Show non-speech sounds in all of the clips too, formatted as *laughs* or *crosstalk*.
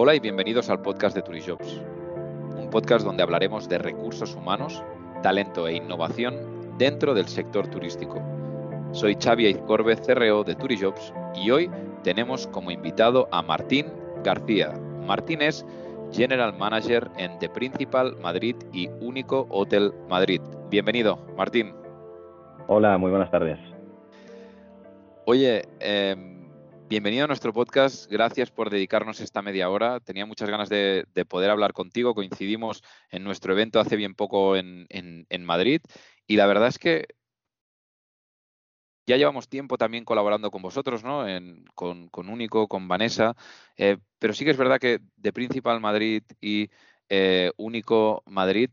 Hola y bienvenidos al podcast de Turijobs, un podcast donde hablaremos de recursos humanos, talento e innovación dentro del sector turístico. Soy Xavi Aizcorbe, CRO de Turijobs y hoy tenemos como invitado a Martín García. Martín es General Manager en The Principal Madrid y Único Hotel Madrid. Bienvenido, Martín. Hola, muy buenas tardes. Oye, eh, Bienvenido a nuestro podcast. Gracias por dedicarnos esta media hora. Tenía muchas ganas de, poder hablar contigo. Coincidimos en nuestro evento hace bien poco en, Madrid y la verdad es que ya llevamos tiempo también colaborando con vosotros, ¿no? con, Único, con Vanessa, eh, pero sí que es verdad que de Principal Madrid y eh, Único Madrid,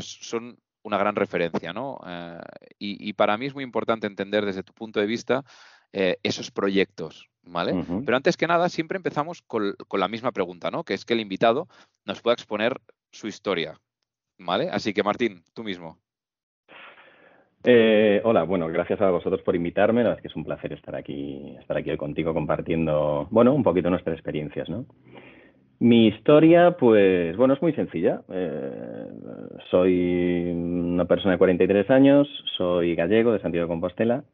son una gran referencia, ¿no? Eh, y, para mí es muy importante entender desde tu punto de vista esos proyectos, ¿vale? Pero antes que nada, siempre empezamos con, la misma pregunta, ¿no? Que es que el invitado nos pueda exponer su historia, ¿vale? Así que Martín, tú mismo. Eh, hola, bueno, gracias a vosotros por invitarme. La verdad es que es un placer estar aquí, estar aquí hoy contigo compartiendo, bueno, un poquito nuestras experiencias, ¿no? Mi historia, pues, bueno, es muy sencilla. Eh, soy una persona de 43 años, soy gallego de Santiago de Compostela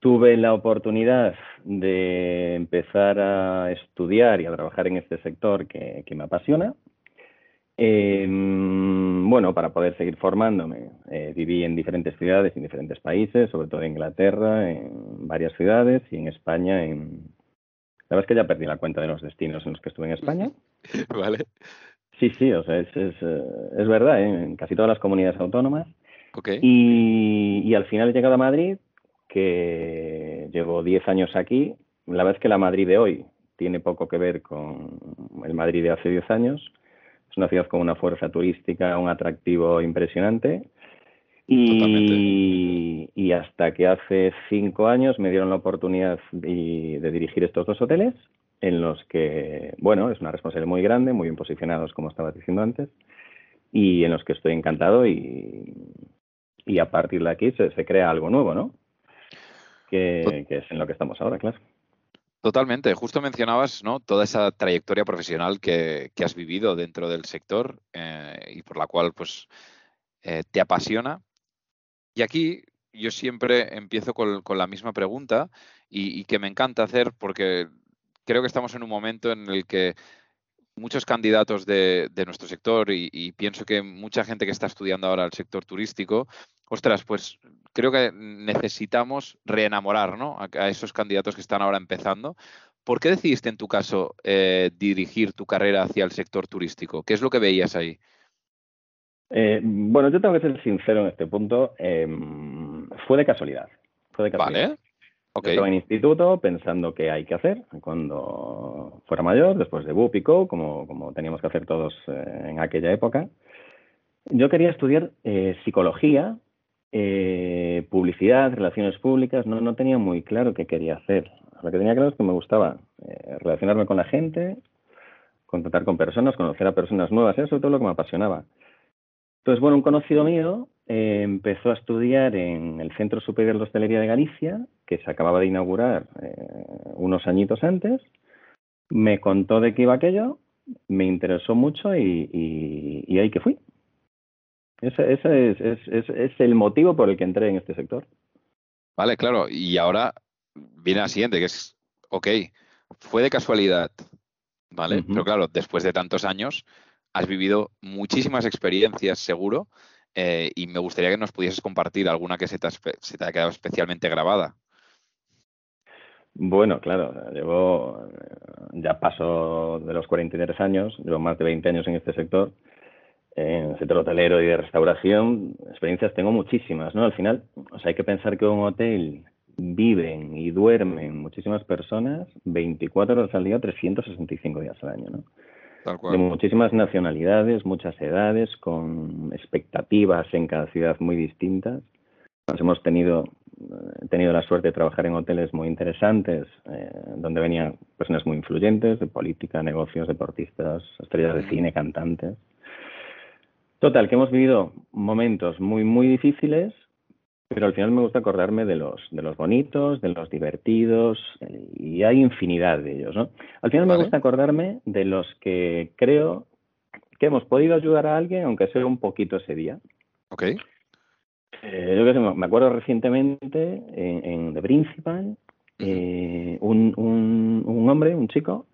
tuve la oportunidad de empezar a estudiar y a trabajar en este sector que, me apasiona. Em, bueno, para poder seguir formándome, eh, viví en diferentes ciudades, en diferentes países, sobre todo en Inglaterra, en varias ciudades y en España. En... La verdad es que ya perdí la cuenta de los destinos en los que estuve en España. *laughs* Vale. Sí, sí, o sea, es, es, eh, es verdad, ¿eh? en casi todas las comunidades autónomas. Okay. Y, y al final he llegado a Madrid que llevo 10 años aquí. La verdad es que la Madrid de hoy tiene poco que ver con el Madrid de hace 10 años. Es una ciudad con una fuerza turística, un atractivo impresionante. Y, y, hasta que hace cinco años me dieron la oportunidad de, de, dirigir estos dos hoteles, en los que, bueno, es una responsabilidad muy grande, muy bien posicionados, como estaba diciendo antes, y en los que estoy encantado y, y a partir de aquí se, se crea algo nuevo, ¿no? Que, es en lo que estamos ahora, claro. Totalmente. Justo mencionabas ¿no? toda esa trayectoria profesional que, has vivido dentro del sector eh, y por la cual pues, eh, te apasiona. Y aquí yo siempre empiezo con, la misma pregunta y, que me encanta hacer porque creo que estamos en un momento en el que muchos candidatos de, nuestro sector y, y, pienso que mucha gente que está estudiando ahora el sector turístico, ostras, pues creo que necesitamos reenamorar ¿no? a, esos candidatos que están ahora empezando. ¿Por qué decidiste en tu caso eh, dirigir tu carrera hacia el sector turístico? ¿Qué es lo que veías ahí? Eh, bueno, yo tengo que ser sincero en este punto. Em, fue de casualidad. Fue de casualidad. Vale. Okay. Estaba en instituto pensando qué hay que hacer cuando fuera mayor, después de BUPICO, como, como teníamos que hacer todos eh, en aquella época. Yo quería estudiar psicología eh, publicidad, relaciones públicas, no, no tenía muy claro qué quería hacer. Lo que tenía claro es que me gustaba eh, relacionarme con la gente, contactar con personas, conocer a personas nuevas, eso es todo lo que me apasionaba. Entonces, bueno, un conocido mío eh, empezó a estudiar en el Centro Superior de Hostelería de Galicia, que se acababa de inaugurar unos añitos antes, me contó de qué iba aquello, me interesó mucho y, y ahí que fui. Ese, ese es, es, es, es, el motivo por el que entré en este sector. Vale, claro. Y ahora viene la siguiente, que es, ok, fue de casualidad, ¿vale? Pero claro, después de tantos años has vivido muchísimas experiencias, seguro, eh, y me gustaría que nos pudieses compartir alguna que se te, se te haya quedado especialmente grabada. Bueno, claro, llevo, ya paso de los 43 años, llevo más de 20 años en este sector en el sector hotelero y de restauración, experiencias tengo muchísimas, ¿no? Al final, o sea, hay que pensar que un hotel viven y duermen muchísimas personas 24 horas al día, 365 días al año, ¿no? De muchísimas nacionalidades, muchas edades, con expectativas en cada ciudad muy distintas. Nos hemos tenido, eh, tenido la suerte de trabajar en hoteles muy interesantes, eh, donde venían personas muy influyentes de política, negocios, deportistas, estrellas de cine, cantantes. Total, que hemos vivido momentos muy, muy difíciles, pero al final me gusta acordarme de los, de los bonitos, de los divertidos, y hay infinidad de ellos, ¿no? Al final me gusta acordarme de los que creo que hemos podido ayudar a alguien, aunque sea un poquito ese día. Ok. Eh, yo que sé, me acuerdo recientemente en, The Principal, eh, un, un, un, hombre, un chico,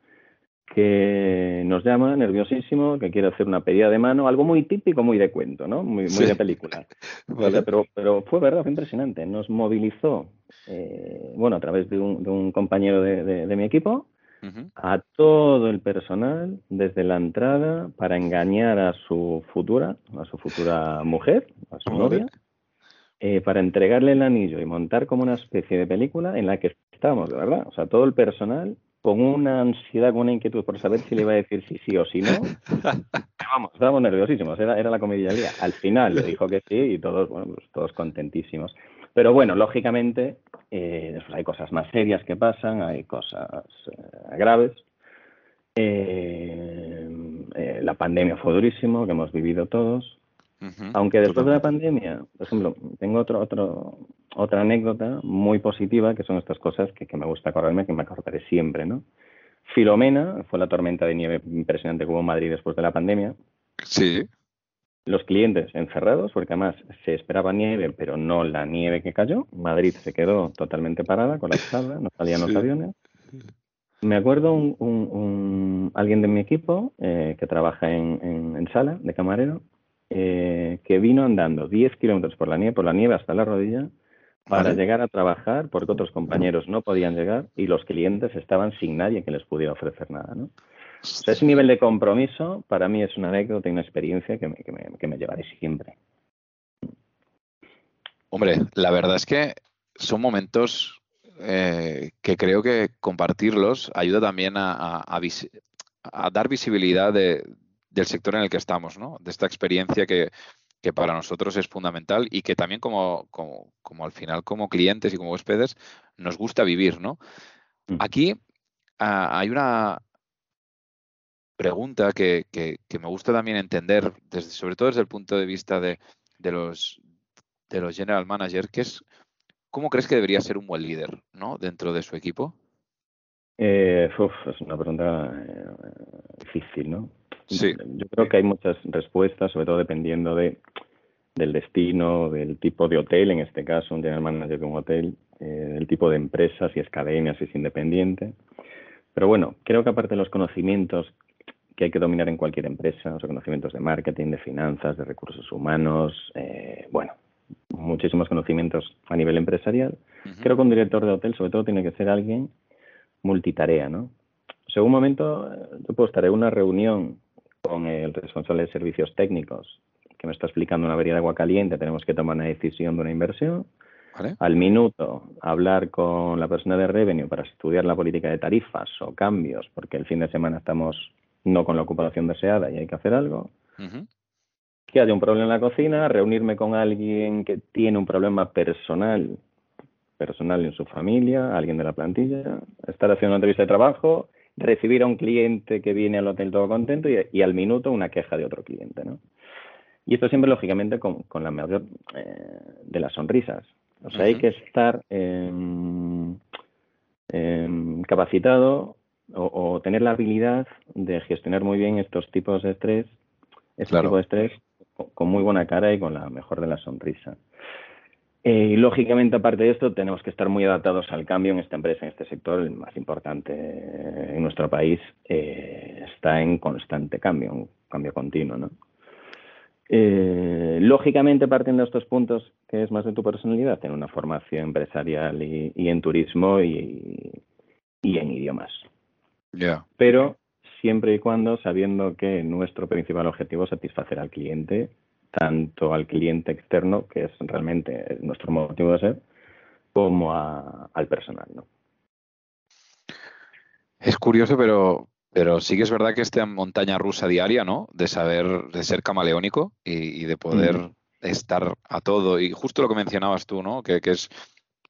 que nos llama nerviosísimo, que quiere hacer una pedida de mano, algo muy típico, muy de cuento, ¿no? Muy, muy de película. *laughs* pero, pero fue verdad, fue impresionante. Nos movilizó, eh, bueno, a través de un, de un compañero de, de, mi equipo, a todo el personal desde la entrada para engañar a su futura, a su futura mujer, a su novia, eh, para entregarle el anillo y montar como una especie de película en la que estábamos, de verdad. O sea, todo el personal con una ansiedad, con una inquietud por saber si le iba a decir sí, sí o sí no. *laughs* Vamos, estábamos nerviosísimos, era, era la comedia del día. Al final le dijo que sí y todos, bueno, pues todos contentísimos. Pero bueno, lógicamente, eh, hay cosas más serias que pasan, hay cosas eh, graves. Eh, la pandemia fue durísimo, que hemos vivido todos. Aunque después de la pandemia, por ejemplo, tengo otro, otro, otra anécdota muy positiva, que son estas cosas que, me gusta acordarme, que me acordaré siempre, ¿no? Filomena fue la tormenta de nieve impresionante que hubo en Madrid después de la pandemia. Sí. Los clientes encerrados, porque además se esperaba nieve, pero no la nieve que cayó. Madrid se quedó totalmente parada, colapsada, no salían los aviones. Me acuerdo un, un, alguien de mi equipo eh, que trabaja en, en, sala de camarero, eh, que vino andando 10 kilómetros por la nieve, por la nieve hasta la rodilla, para llegar a trabajar, porque otros compañeros no podían llegar y los clientes estaban sin nadie que les pudiera ofrecer nada. ¿no? ese nivel de compromiso para mí es una anécdota y una experiencia que me, que me, llevaré siempre. Hombre, la verdad es que son momentos eh, que creo que compartirlos ayuda también a, a, dar visibilidad de, del sector en el que estamos, ¿no? De esta experiencia que, que para nosotros es fundamental y que también como, como, como, al final como clientes y como huéspedes nos gusta vivir, ¿no? Mm. Aquí ah, hay una pregunta que, que, me gusta también entender, desde, sobre todo desde el punto de vista de, de, los, de los general managers, que es ¿cómo crees que debería ser un buen líder ¿no? dentro de su equipo? Eh, es una pregunta eh, difícil, ¿no? Sí. Yo creo que hay muchas respuestas, sobre todo dependiendo de, del destino, del tipo de hotel, en este caso, un general manager de un hotel, eh, del tipo de empresa, si es cadena, si es independiente. Pero bueno, creo que aparte de los conocimientos que hay que dominar en cualquier empresa, los conocimientos de marketing, de finanzas, de recursos humanos, eh, bueno, muchísimos conocimientos a nivel empresarial. Creo que un director de hotel, sobre todo, tiene que ser alguien multitarea, ¿no? Según momento, yo puedo estar en una reunión con el responsable de servicios técnicos que me está explicando una avería de agua caliente, tenemos que tomar una decisión de una inversión. Al minuto, hablar con la persona de revenue para estudiar la política de tarifas o cambios, porque el fin de semana estamos no con la ocupación deseada y hay que hacer algo. Que haya un problema en la cocina, reunirme con alguien que tiene un problema personal, personal en su familia, alguien de la plantilla, estar haciendo una entrevista de trabajo recibir a un cliente que viene al hotel todo contento y, al minuto una queja de otro cliente, ¿no? Y esto siempre, lógicamente, con, con la mayor eh, de las sonrisas. O sea, hay que estar em, em, capacitado o, tener la habilidad de gestionar muy bien estos tipos de estrés, este tipo de estrés, con muy buena cara y con la mejor de la sonrisa. Eh, y lógicamente, aparte de esto, tenemos que estar muy adaptados al cambio en esta empresa, en este sector, el más importante en nuestro país, eh, está en constante cambio, un cambio continuo. ¿no? Eh, lógicamente, partiendo de estos puntos, que es más de tu personalidad, en una formación empresarial y, en turismo y, en idiomas. Pero siempre y cuando sabiendo que nuestro principal objetivo es satisfacer al cliente tanto al cliente externo, que es realmente nuestro motivo de ser, como al personal. ¿no? Es curioso, pero, pero sí que es verdad que esta montaña rusa diaria, ¿no? De saber, de ser camaleónico y, de poder mm. estar a todo. Y justo lo que mencionabas tú, ¿no? Que, es,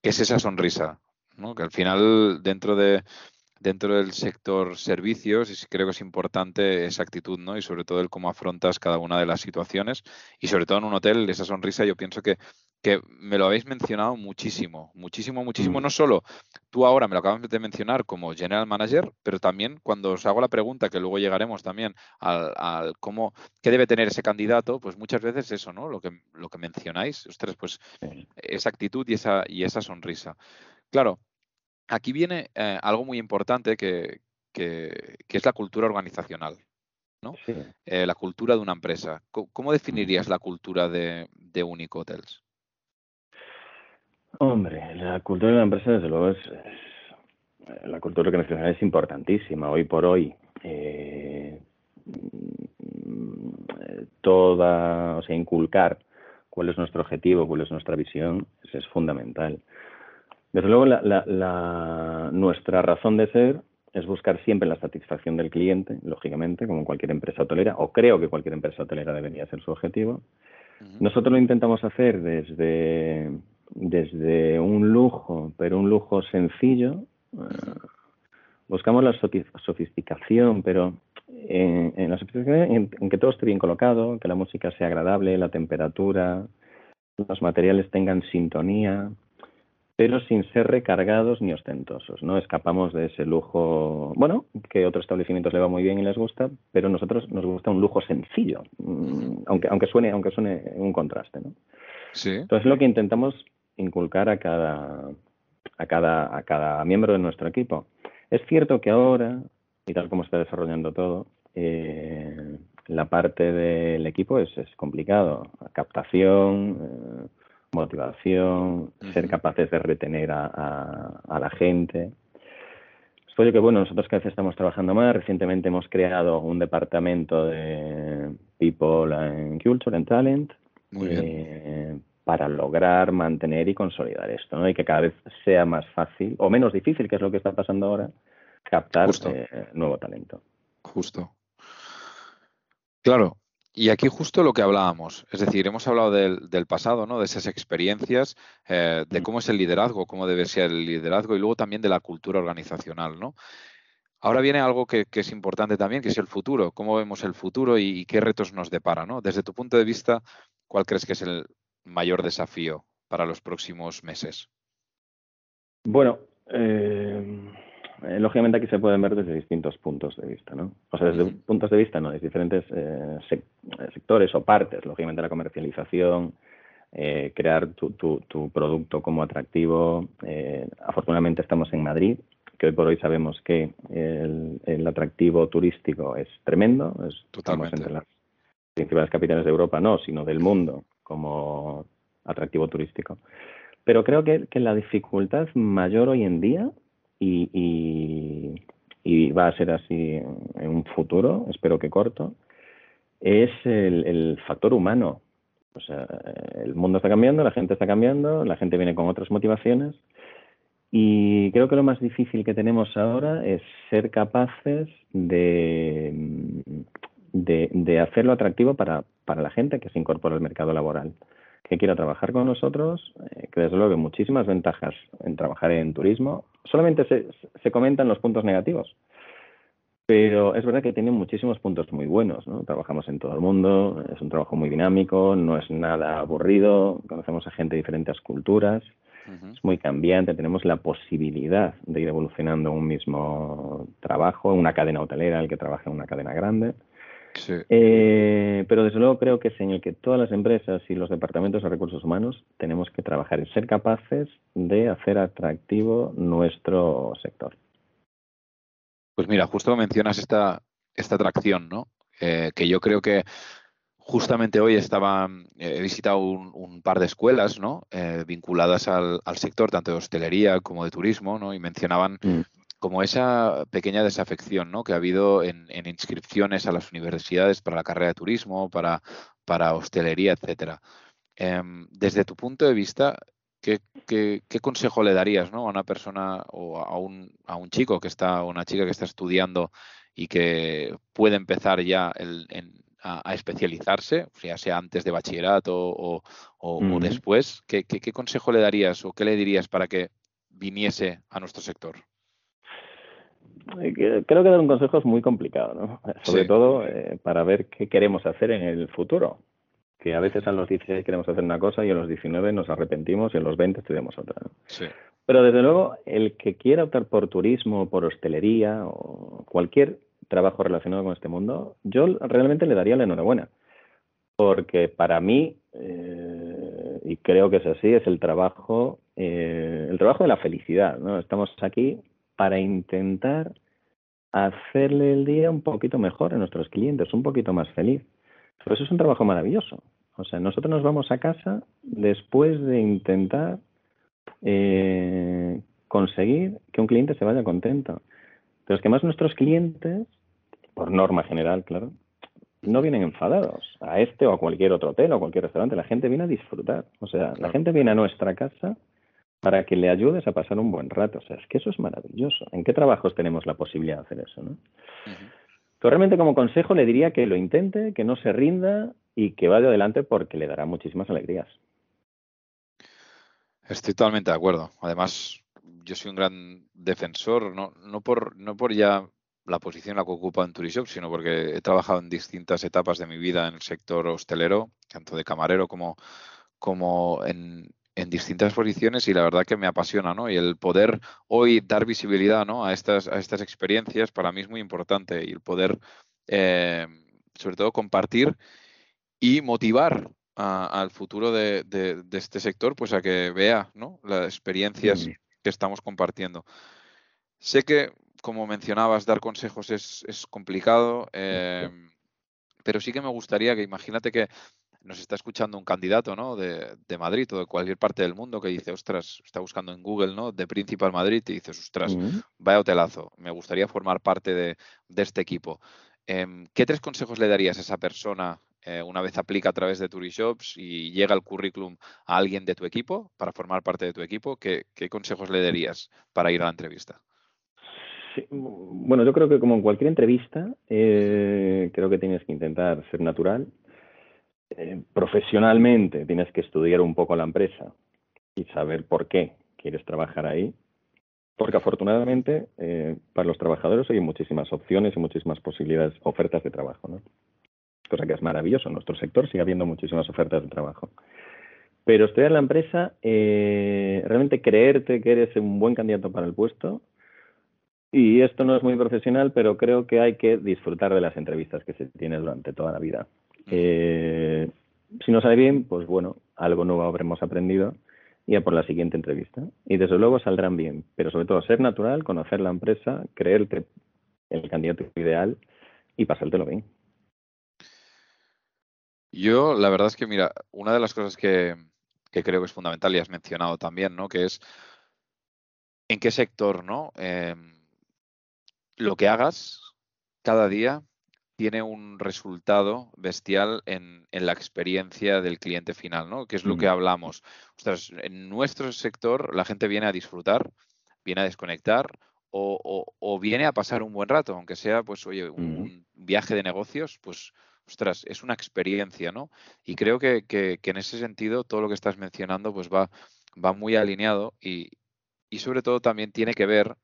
que es esa sonrisa, ¿no? Que al final, dentro de, dentro del sector servicios y creo que es importante esa actitud, ¿no? Y sobre todo el cómo afrontas cada una de las situaciones y sobre todo en un hotel, esa sonrisa, yo pienso que, que me lo habéis mencionado muchísimo, muchísimo, muchísimo. Mm. No solo tú ahora me lo acabas de mencionar como general manager, pero también cuando os hago la pregunta, que luego llegaremos también al, cómo, qué debe tener ese candidato, pues muchas veces eso, ¿no? Lo que, lo que mencionáis, ustedes, pues esa actitud y esa, y esa sonrisa. Claro, aquí viene eh, algo muy importante que, es la cultura organizacional, ¿no? Eh, la cultura de una empresa. ¿Cómo, definirías la cultura de, de Unico Hotels? Hombre, la cultura de una empresa, desde luego, es, la cultura organizacional es importantísima. Hoy por hoy, eh, toda, o sea, inculcar cuál es nuestro objetivo, cuál es nuestra visión, es fundamental. Desde luego, la, nuestra razón de ser es buscar siempre la satisfacción del cliente, lógicamente, como cualquier empresa hotelera, o creo que cualquier empresa hotelera debería ser su objetivo. Nosotros lo intentamos hacer desde, desde un lujo, pero un lujo sencillo. buscamos la sofisticación, pero en, la sofisticación en, que todo esté bien colocado, que la música sea agradable, la temperatura, los materiales tengan sintonía, pero sin ser recargados ni ostentosos. No escapamos de ese lujo, bueno, que otros establecimientos le va muy bien y les gusta, pero a nosotros nos gusta un lujo sencillo, mm, aunque, aunque suene, aunque suene un contraste, ¿no? Sí. Entonces lo que intentamos inculcar a cada, a cada, a cada miembro de nuestro equipo. Es cierto que ahora, y tal como está desarrollando todo, eh, la parte del equipo es, es complicado. Captación, eh, motivación, ser capaces de retener a, la gente. Es que, bueno, nosotros que a veces estamos trabajando más, recientemente hemos creado un departamento de People and Culture and Talent eh, para lograr mantener y consolidar esto, ¿no? Y que cada vez sea más fácil, o menos difícil, que es lo que está pasando ahora, captar eh, nuevo talento. Justo. Claro, y aquí justo lo que hablábamos, es decir, hemos hablado del, pasado, ¿no? de esas experiencias, eh, de mm. cómo es el liderazgo, cómo debe ser el liderazgo y luego también de la cultura organizacional. ¿no? Ahora viene algo que, es importante también, que es el futuro, cómo vemos el futuro y, qué retos nos depara. ¿no? Desde tu punto de vista, ¿cuál crees que es el mayor desafío para los próximos meses? Bueno, eh, eh, lógicamente aquí se pueden ver desde distintos puntos de vista, ¿no? O sea, desde puntos de vista, ¿no? De diferentes eh, eh, sectores o partes, lógicamente la comercialización, crear tu, tu, producto como atractivo. afortunadamente estamos en Madrid, que hoy por hoy sabemos que el, atractivo turístico es tremendo, es, Totalmente. entre las principales capitales de Europa, no, sino del mundo como atractivo turístico. Pero creo que, que la dificultad mayor hoy en día y, va a ser así en un futuro, espero que corto, es el, factor humano. O sea, el mundo está cambiando, la gente está cambiando, la gente viene con otras motivaciones y creo que lo más difícil que tenemos ahora es ser capaces de, de, de hacerlo atractivo para, para la gente que se incorpora al mercado laboral que quiera trabajar con nosotros, eh, que desde luego hay muchísimas ventajas en trabajar en turismo. Solamente se, se comentan los puntos negativos, pero es verdad que tiene muchísimos puntos muy buenos. ¿no? Trabajamos en todo el mundo, es un trabajo muy dinámico, no es nada aburrido, conocemos a gente de diferentes culturas, es muy cambiante, tenemos la posibilidad de ir evolucionando un mismo trabajo, una cadena hotelera, el que trabaja en una cadena grande. Eh, pero desde luego creo que es en el que todas las empresas y los departamentos de recursos humanos tenemos que trabajar en ser capaces de hacer atractivo nuestro sector. Pues mira, justo mencionas esta, esta atracción, ¿no? Eh, que yo creo que justamente hoy estaba, he visitado un, par de escuelas, ¿no? Eh, vinculadas al, sector, tanto de hostelería como de turismo, ¿no? Y mencionaban mm como esa pequeña desafección ¿no? que ha habido en, inscripciones a las universidades para la carrera de turismo, para, para hostelería, etcétera. Em, desde tu punto de vista, ¿qué, consejo le darías ¿no? a una persona o a un, a un chico que está, o una chica que está estudiando y que puede empezar ya a, especializarse, ya sea antes de bachillerato o, o, después? ¿Qué, ¿Qué consejo le darías o qué le dirías para que viniese a nuestro sector? Creo que dar un consejo es muy complicado, ¿no? *laughs* Sobre todo eh, para ver qué queremos hacer en el futuro. Que a veces a los 16 queremos hacer una cosa y a los 19 nos arrepentimos y a los 20 estudiamos otra. Sí. Pero desde luego, el que quiera optar por turismo, por hostelería o cualquier trabajo relacionado con este mundo, yo realmente le daría la enhorabuena. Porque para mí, eh, y creo que es así, es el trabajo, eh, el trabajo de la felicidad. ¿no? Estamos aquí para intentar hacerle el día un poquito mejor a nuestros clientes, un poquito más feliz. Pero eso es un trabajo maravilloso. O sea, nosotros nos vamos a casa después de intentar eh, conseguir que un cliente se vaya contento. Pero es que más nuestros clientes, por norma general, claro, no vienen enfadados a este o a cualquier otro hotel o a cualquier restaurante. La gente viene a disfrutar. O sea, la gente viene a nuestra casa para que le ayudes a pasar un buen rato. O sea, es que eso es maravilloso. ¿En qué trabajos tenemos la posibilidad de hacer eso? ¿no? realmente como consejo le diría que lo intente, que no se rinda y que vaya adelante porque le dará muchísimas alegrías. Estoy totalmente de acuerdo. Además, yo soy un gran defensor, no, no, por, no por ya la posición en la que ocupa en Turishop, sino porque he trabajado en distintas etapas de mi vida en el sector hostelero, tanto de camarero como, como en, en distintas posiciones y la verdad que me apasiona, ¿no? Y el poder hoy dar visibilidad, ¿no? A estas, a estas experiencias para mí es muy importante y el poder, eh, sobre todo, compartir y motivar al futuro de, de, este sector, pues a que vea, ¿no? Las experiencias que estamos compartiendo. Sé que, como mencionabas, dar consejos es, es complicado, eh, pero sí que me gustaría que, imagínate que nos está escuchando un candidato ¿no? de, Madrid o de cualquier parte del mundo que dice, ostras, está buscando en Google, ¿no? De Principal Madrid y dices, ostras, vaya hotelazo, me gustaría formar parte de, este equipo. Em, ¿Qué tres consejos le darías a esa persona eh, una vez aplica a través de Turishops y llega el currículum a alguien de tu equipo para formar parte de tu equipo? ¿Qué, consejos le darías para ir a la entrevista? bueno, yo creo que como en cualquier entrevista, eh, creo que tienes que intentar ser natural, eh, profesionalmente tienes que estudiar un poco la empresa y saber por qué quieres trabajar ahí, porque afortunadamente eh, para los trabajadores hay muchísimas opciones y muchísimas posibilidades, ofertas de trabajo. Cosa que es maravilloso. En nuestro sector sigue habiendo muchísimas ofertas de trabajo. Pero estudiar la empresa, eh, realmente creerte que eres un buen candidato para el puesto, y esto no es muy profesional, pero creo que hay que disfrutar de las entrevistas que se tienen durante toda la vida. Eh, si no sale bien, pues bueno, algo nuevo habremos aprendido y a por la siguiente entrevista. Y desde luego saldrán bien, pero sobre todo ser natural, conocer la empresa, creerte el candidato ideal y pasártelo bien. Yo, la verdad es que, mira, una de las cosas que, creo que es fundamental y has mencionado también, ¿no? Que es en qué sector, ¿no? Em, lo que hagas cada día tiene un resultado bestial en, la experiencia del cliente final, ¿no? Que es lo que hablamos. en nuestro sector la gente viene a disfrutar, viene a desconectar o, viene a pasar un buen rato, aunque sea, pues, oye, un, viaje de negocios, pues, ostras, es una experiencia, ¿no? Y creo que, en ese sentido todo lo que estás mencionando, pues, va, va muy alineado y, y sobre todo también tiene que ver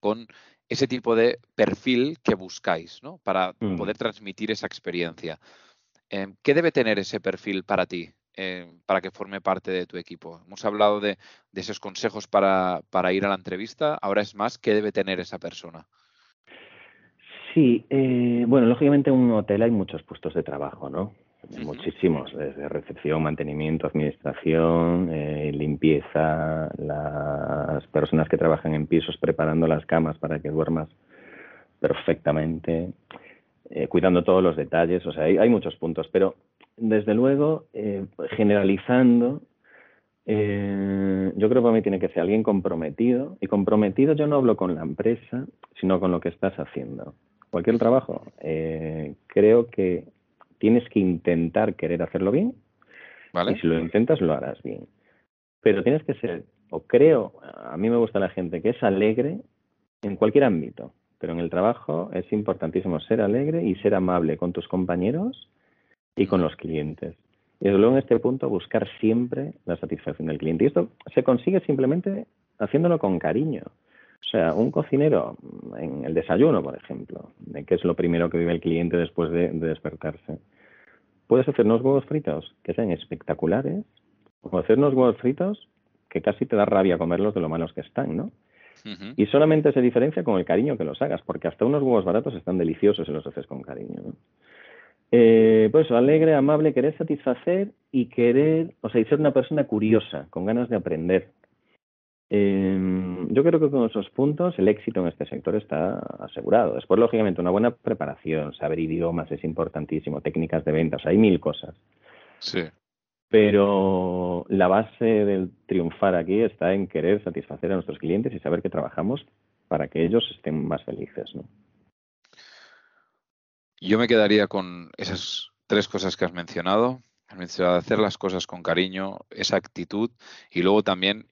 con ese tipo de perfil que buscáis, ¿no? Para mm. poder transmitir esa experiencia. Em, ¿Qué debe tener ese perfil para ti, em, para que forme parte de tu equipo? Hemos hablado de, esos consejos para, ir a la entrevista. Ahora es más, ¿qué debe tener esa persona? Sí, eh, bueno, lógicamente en un hotel hay muchos puestos de trabajo, ¿no? Muchísimos, desde recepción, mantenimiento, administración, eh, limpieza, las personas que trabajan en pisos preparando las camas para que duermas perfectamente, eh, cuidando todos los detalles, o sea, hay, muchos puntos, pero desde luego, eh, generalizando, yo creo que para mí tiene que ser alguien comprometido, y comprometido yo no hablo con la empresa, sino con lo que estás haciendo. Cualquier trabajo, creo que tienes que intentar querer hacerlo bien. Y si lo intentas, lo harás bien. Pero tienes que ser, o creo, a mí me gusta la gente que es alegre en cualquier ámbito, pero en el trabajo es importantísimo ser alegre y ser amable con tus compañeros y con los clientes. Y luego en este punto buscar siempre la satisfacción del cliente. Y esto se consigue simplemente haciéndolo con cariño. O sea, un cocinero en el desayuno, por ejemplo, que es lo primero que vive el cliente después de, despertarse, puedes hacer unos huevos fritos que sean espectaculares o hacer unos huevos fritos que casi te da rabia comerlos de lo malos que están, ¿no? Y solamente se diferencia con el cariño que los hagas, porque hasta unos huevos baratos están deliciosos si los haces con cariño. ¿no? Eh, pues alegre, amable, querer satisfacer y querer, o sea, y ser una persona curiosa, con ganas de aprender. Em, yo creo que con esos puntos el éxito en este sector está asegurado. Después, lógicamente, una buena preparación, saber idiomas es importantísimo, técnicas de ventas, hay mil cosas. Sí. Pero la base del triunfar aquí está en querer satisfacer a nuestros clientes y saber que trabajamos para que ellos estén más felices, ¿no? Yo me quedaría con esas tres cosas que has mencionado. Has mencionado hacer las cosas con cariño, esa actitud y luego también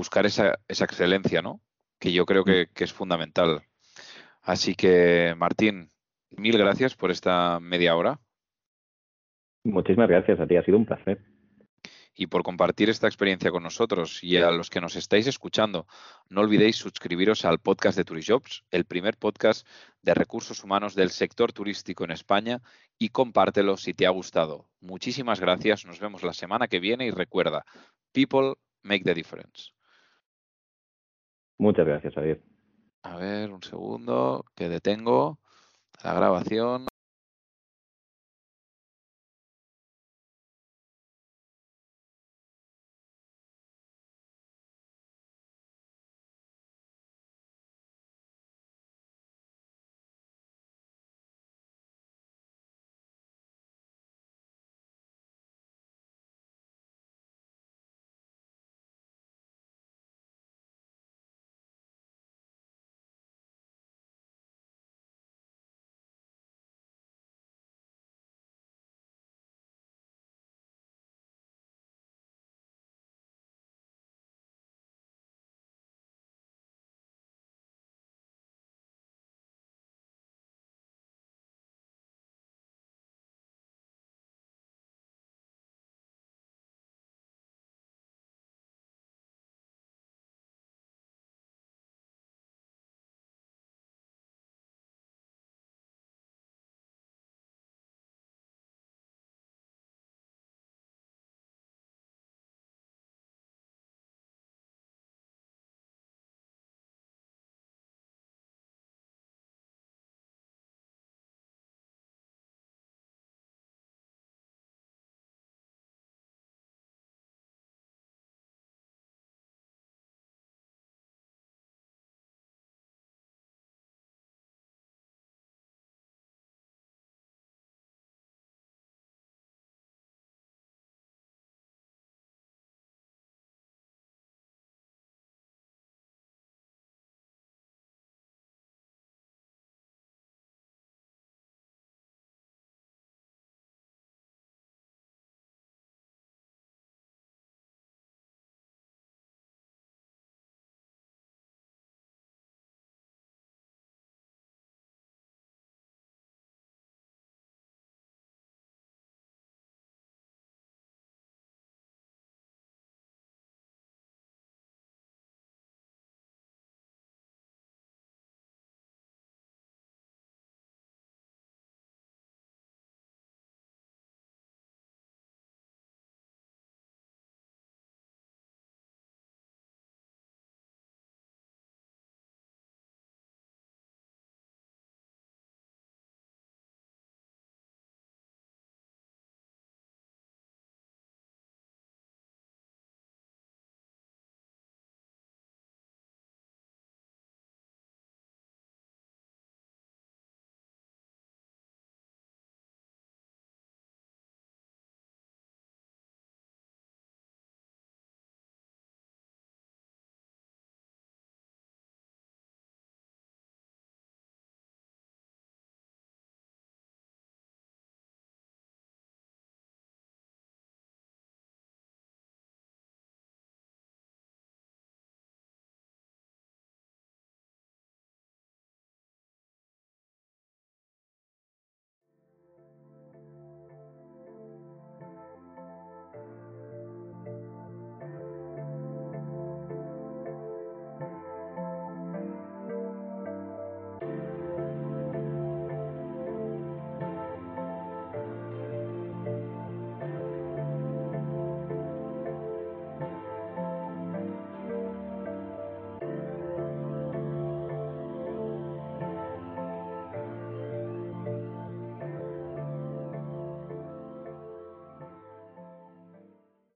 buscar esa, esa excelencia, ¿no? Que yo creo que, que es fundamental. Así que, Martín, mil gracias por esta media hora. Muchísimas gracias a ti, ha sido un placer y por compartir esta experiencia con nosotros. Y a los que nos estáis escuchando, no olvidéis suscribiros al podcast de Turijobs, el primer podcast de recursos humanos del sector turístico en España, y compártelo si te ha gustado. Muchísimas gracias, nos vemos la semana que viene y recuerda, people make the difference. Muchas gracias, Javier. A ver, un segundo, que detengo la grabación.